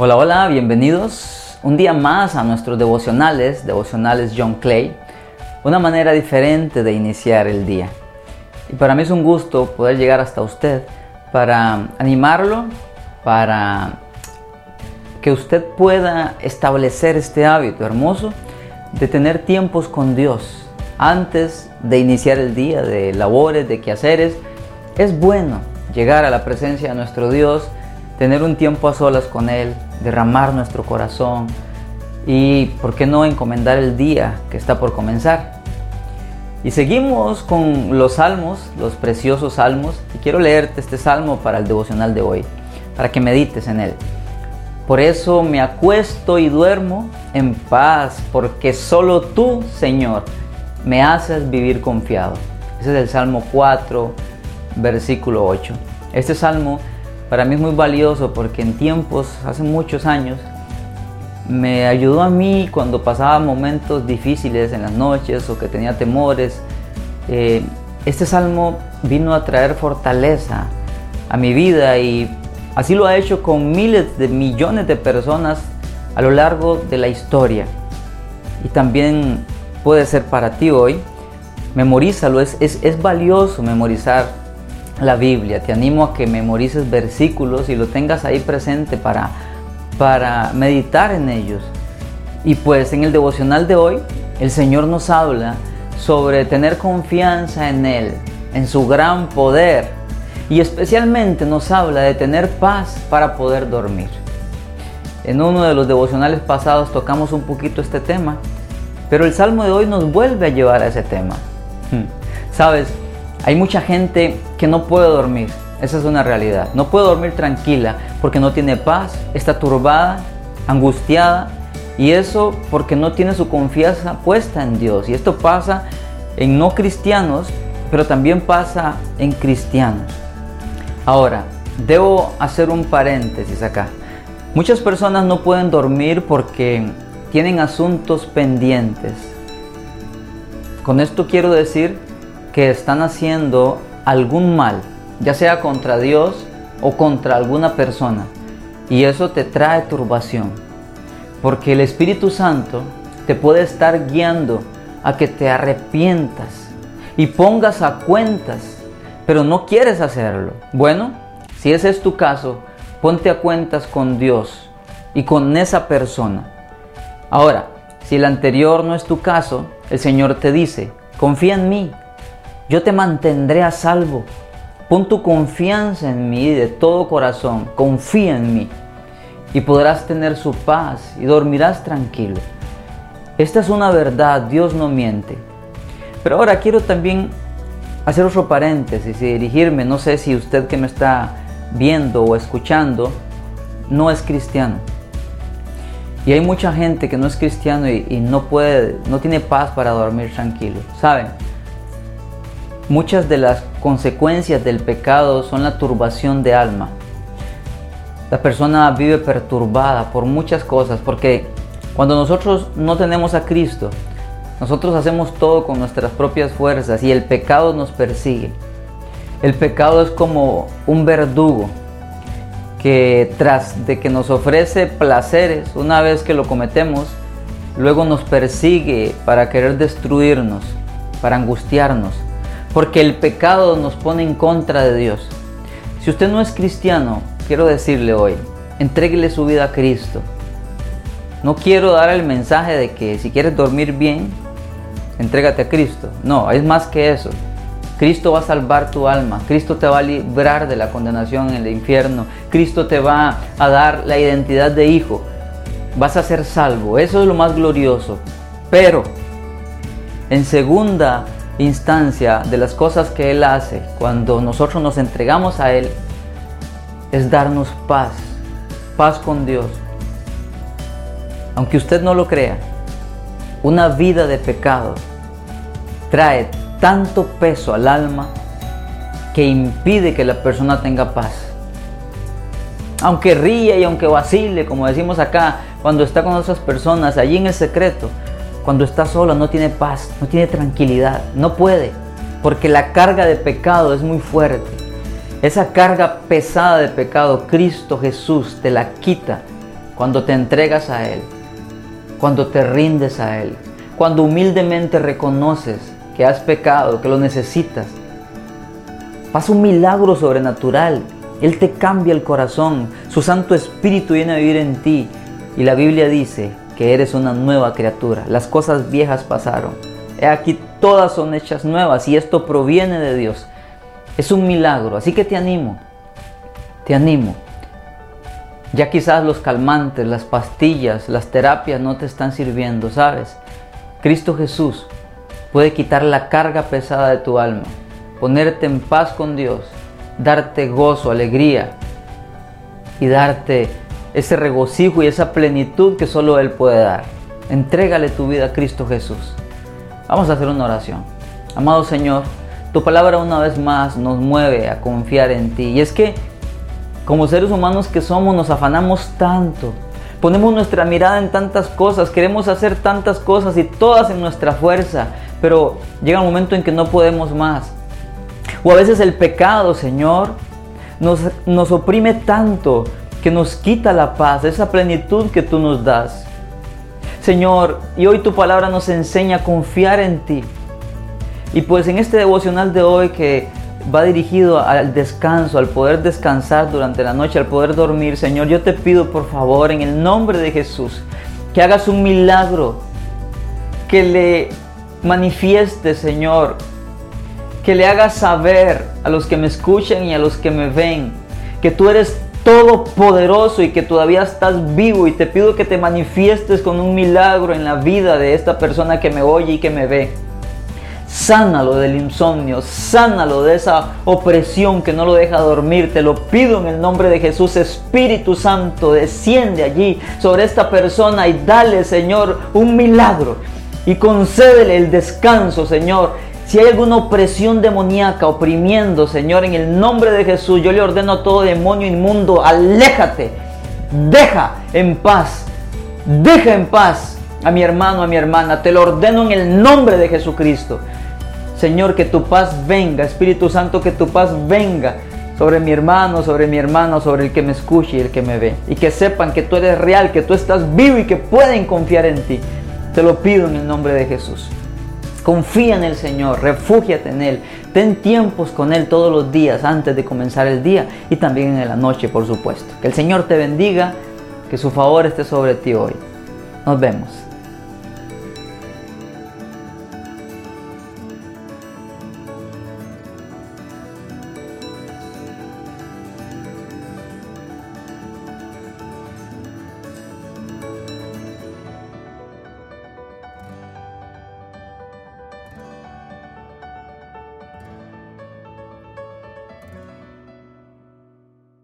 Hola, hola, bienvenidos un día más a nuestros devocionales, devocionales John Clay, una manera diferente de iniciar el día. Y para mí es un gusto poder llegar hasta usted para animarlo, para que usted pueda establecer este hábito hermoso de tener tiempos con Dios antes de iniciar el día, de labores, de quehaceres. Es bueno llegar a la presencia de nuestro Dios, tener un tiempo a solas con Él, derramar nuestro corazón y, ¿por qué no, encomendar el día que está por comenzar? Y seguimos con los salmos, los preciosos salmos, y quiero leerte este salmo para el devocional de hoy, para que medites en él. Por eso me acuesto y duermo en paz, porque solo tú, Señor, me haces vivir confiado. Ese es el Salmo 4, versículo 8. Este salmo para mí es muy valioso porque en tiempos, hace muchos años, me ayudó a mí cuando pasaba momentos difíciles en las noches o que tenía temores. Eh, este salmo vino a traer fortaleza a mi vida y así lo ha hecho con miles de millones de personas a lo largo de la historia. Y también puede ser para ti hoy. Memorízalo, es, es, es valioso memorizar la Biblia. Te animo a que memorices versículos y lo tengas ahí presente para, para meditar en ellos. Y pues en el devocional de hoy, el Señor nos habla sobre tener confianza en Él, en su gran poder. Y especialmente nos habla de tener paz para poder dormir. En uno de los devocionales pasados tocamos un poquito este tema, pero el Salmo de hoy nos vuelve a llevar a ese tema. Sabes, hay mucha gente que no puede dormir. Esa es una realidad. No puede dormir tranquila porque no tiene paz, está turbada, angustiada y eso porque no tiene su confianza puesta en Dios. Y esto pasa en no cristianos, pero también pasa en cristianos. Ahora, debo hacer un paréntesis acá. Muchas personas no pueden dormir porque tienen asuntos pendientes. Con esto quiero decir que están haciendo algún mal, ya sea contra Dios o contra alguna persona. Y eso te trae turbación. Porque el Espíritu Santo te puede estar guiando a que te arrepientas y pongas a cuentas, pero no quieres hacerlo. Bueno, si ese es tu caso, ponte a cuentas con Dios y con esa persona. Ahora, si el anterior no es tu caso, el Señor te dice, confía en mí, yo te mantendré a salvo. Pon tu confianza en mí de todo corazón, confía en mí y podrás tener su paz y dormirás tranquilo. Esta es una verdad, Dios no miente. Pero ahora quiero también hacer otro paréntesis y dirigirme, no sé si usted que me está viendo o escuchando no es cristiano. Y hay mucha gente que no es cristiano y, y no puede, no tiene paz para dormir tranquilo. ¿Saben? Muchas de las consecuencias del pecado son la turbación de alma. La persona vive perturbada por muchas cosas porque cuando nosotros no tenemos a Cristo, nosotros hacemos todo con nuestras propias fuerzas y el pecado nos persigue. El pecado es como un verdugo que tras de que nos ofrece placeres una vez que lo cometemos, luego nos persigue para querer destruirnos, para angustiarnos porque el pecado nos pone en contra de Dios. Si usted no es cristiano, quiero decirle hoy, entréguele su vida a Cristo. No quiero dar el mensaje de que si quieres dormir bien, entrégate a Cristo. No, es más que eso. Cristo va a salvar tu alma, Cristo te va a librar de la condenación en el infierno, Cristo te va a dar la identidad de hijo, vas a ser salvo, eso es lo más glorioso. Pero en segunda instancia de las cosas que Él hace cuando nosotros nos entregamos a Él es darnos paz, paz con Dios. Aunque usted no lo crea, una vida de pecado trae tanto peso al alma que impide que la persona tenga paz. Aunque ríe y aunque vacile, como decimos acá, cuando está con otras personas, allí en el secreto, cuando está sola no tiene paz, no tiene tranquilidad, no puede, porque la carga de pecado es muy fuerte. Esa carga pesada de pecado, Cristo Jesús te la quita cuando te entregas a Él, cuando te rindes a Él, cuando humildemente reconoces que has pecado, que lo necesitas. Pasa un milagro sobrenatural. Él te cambia el corazón. Su Santo Espíritu viene a vivir en ti. Y la Biblia dice que eres una nueva criatura. Las cosas viejas pasaron. Aquí todas son hechas nuevas y esto proviene de Dios. Es un milagro. Así que te animo. Te animo ya quizás los calmantes, las pastillas, las terapias no te están sirviendo, ¿sabes? Cristo Jesús puede quitar la carga pesada de tu alma, ponerte en paz con Dios, darte gozo, alegría y darte ese regocijo y esa plenitud que solo Él puede dar. Entrégale tu vida a Cristo Jesús. Vamos a hacer una oración. Amado Señor, tu palabra una vez más nos mueve a confiar en ti. Y es que como seres humanos que somos nos afanamos tanto. Ponemos nuestra mirada en tantas cosas, queremos hacer tantas cosas y todas en nuestra fuerza, pero llega un momento en que no podemos más. O a veces el pecado, Señor, nos, nos oprime tanto que nos quita la paz, esa plenitud que tú nos das. Señor, y hoy tu palabra nos enseña a confiar en ti. Y pues en este devocional de hoy que va dirigido al descanso, al poder descansar durante la noche, al poder dormir. Señor, yo te pido por favor en el nombre de Jesús que hagas un milagro, que le manifieste, Señor, que le hagas saber a los que me escuchan y a los que me ven que tú eres todopoderoso y que todavía estás vivo y te pido que te manifiestes con un milagro en la vida de esta persona que me oye y que me ve. Sánalo del insomnio, sánalo de esa opresión que no lo deja dormir. Te lo pido en el nombre de Jesús. Espíritu Santo, desciende allí sobre esta persona y dale, Señor, un milagro. Y concédele el descanso, Señor. Si hay alguna opresión demoníaca oprimiendo, Señor, en el nombre de Jesús, yo le ordeno a todo demonio inmundo, aléjate, deja en paz, deja en paz a mi hermano, a mi hermana. Te lo ordeno en el nombre de Jesucristo. Señor, que tu paz venga. Espíritu Santo, que tu paz venga sobre mi hermano, sobre mi hermano, sobre el que me escuche y el que me ve. Y que sepan que tú eres real, que tú estás vivo y que pueden confiar en ti. Te lo pido en el nombre de Jesús. Confía en el Señor, refúgiate en Él. Ten tiempos con Él todos los días antes de comenzar el día y también en la noche, por supuesto. Que el Señor te bendiga, que su favor esté sobre ti hoy. Nos vemos.